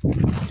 Por Dios.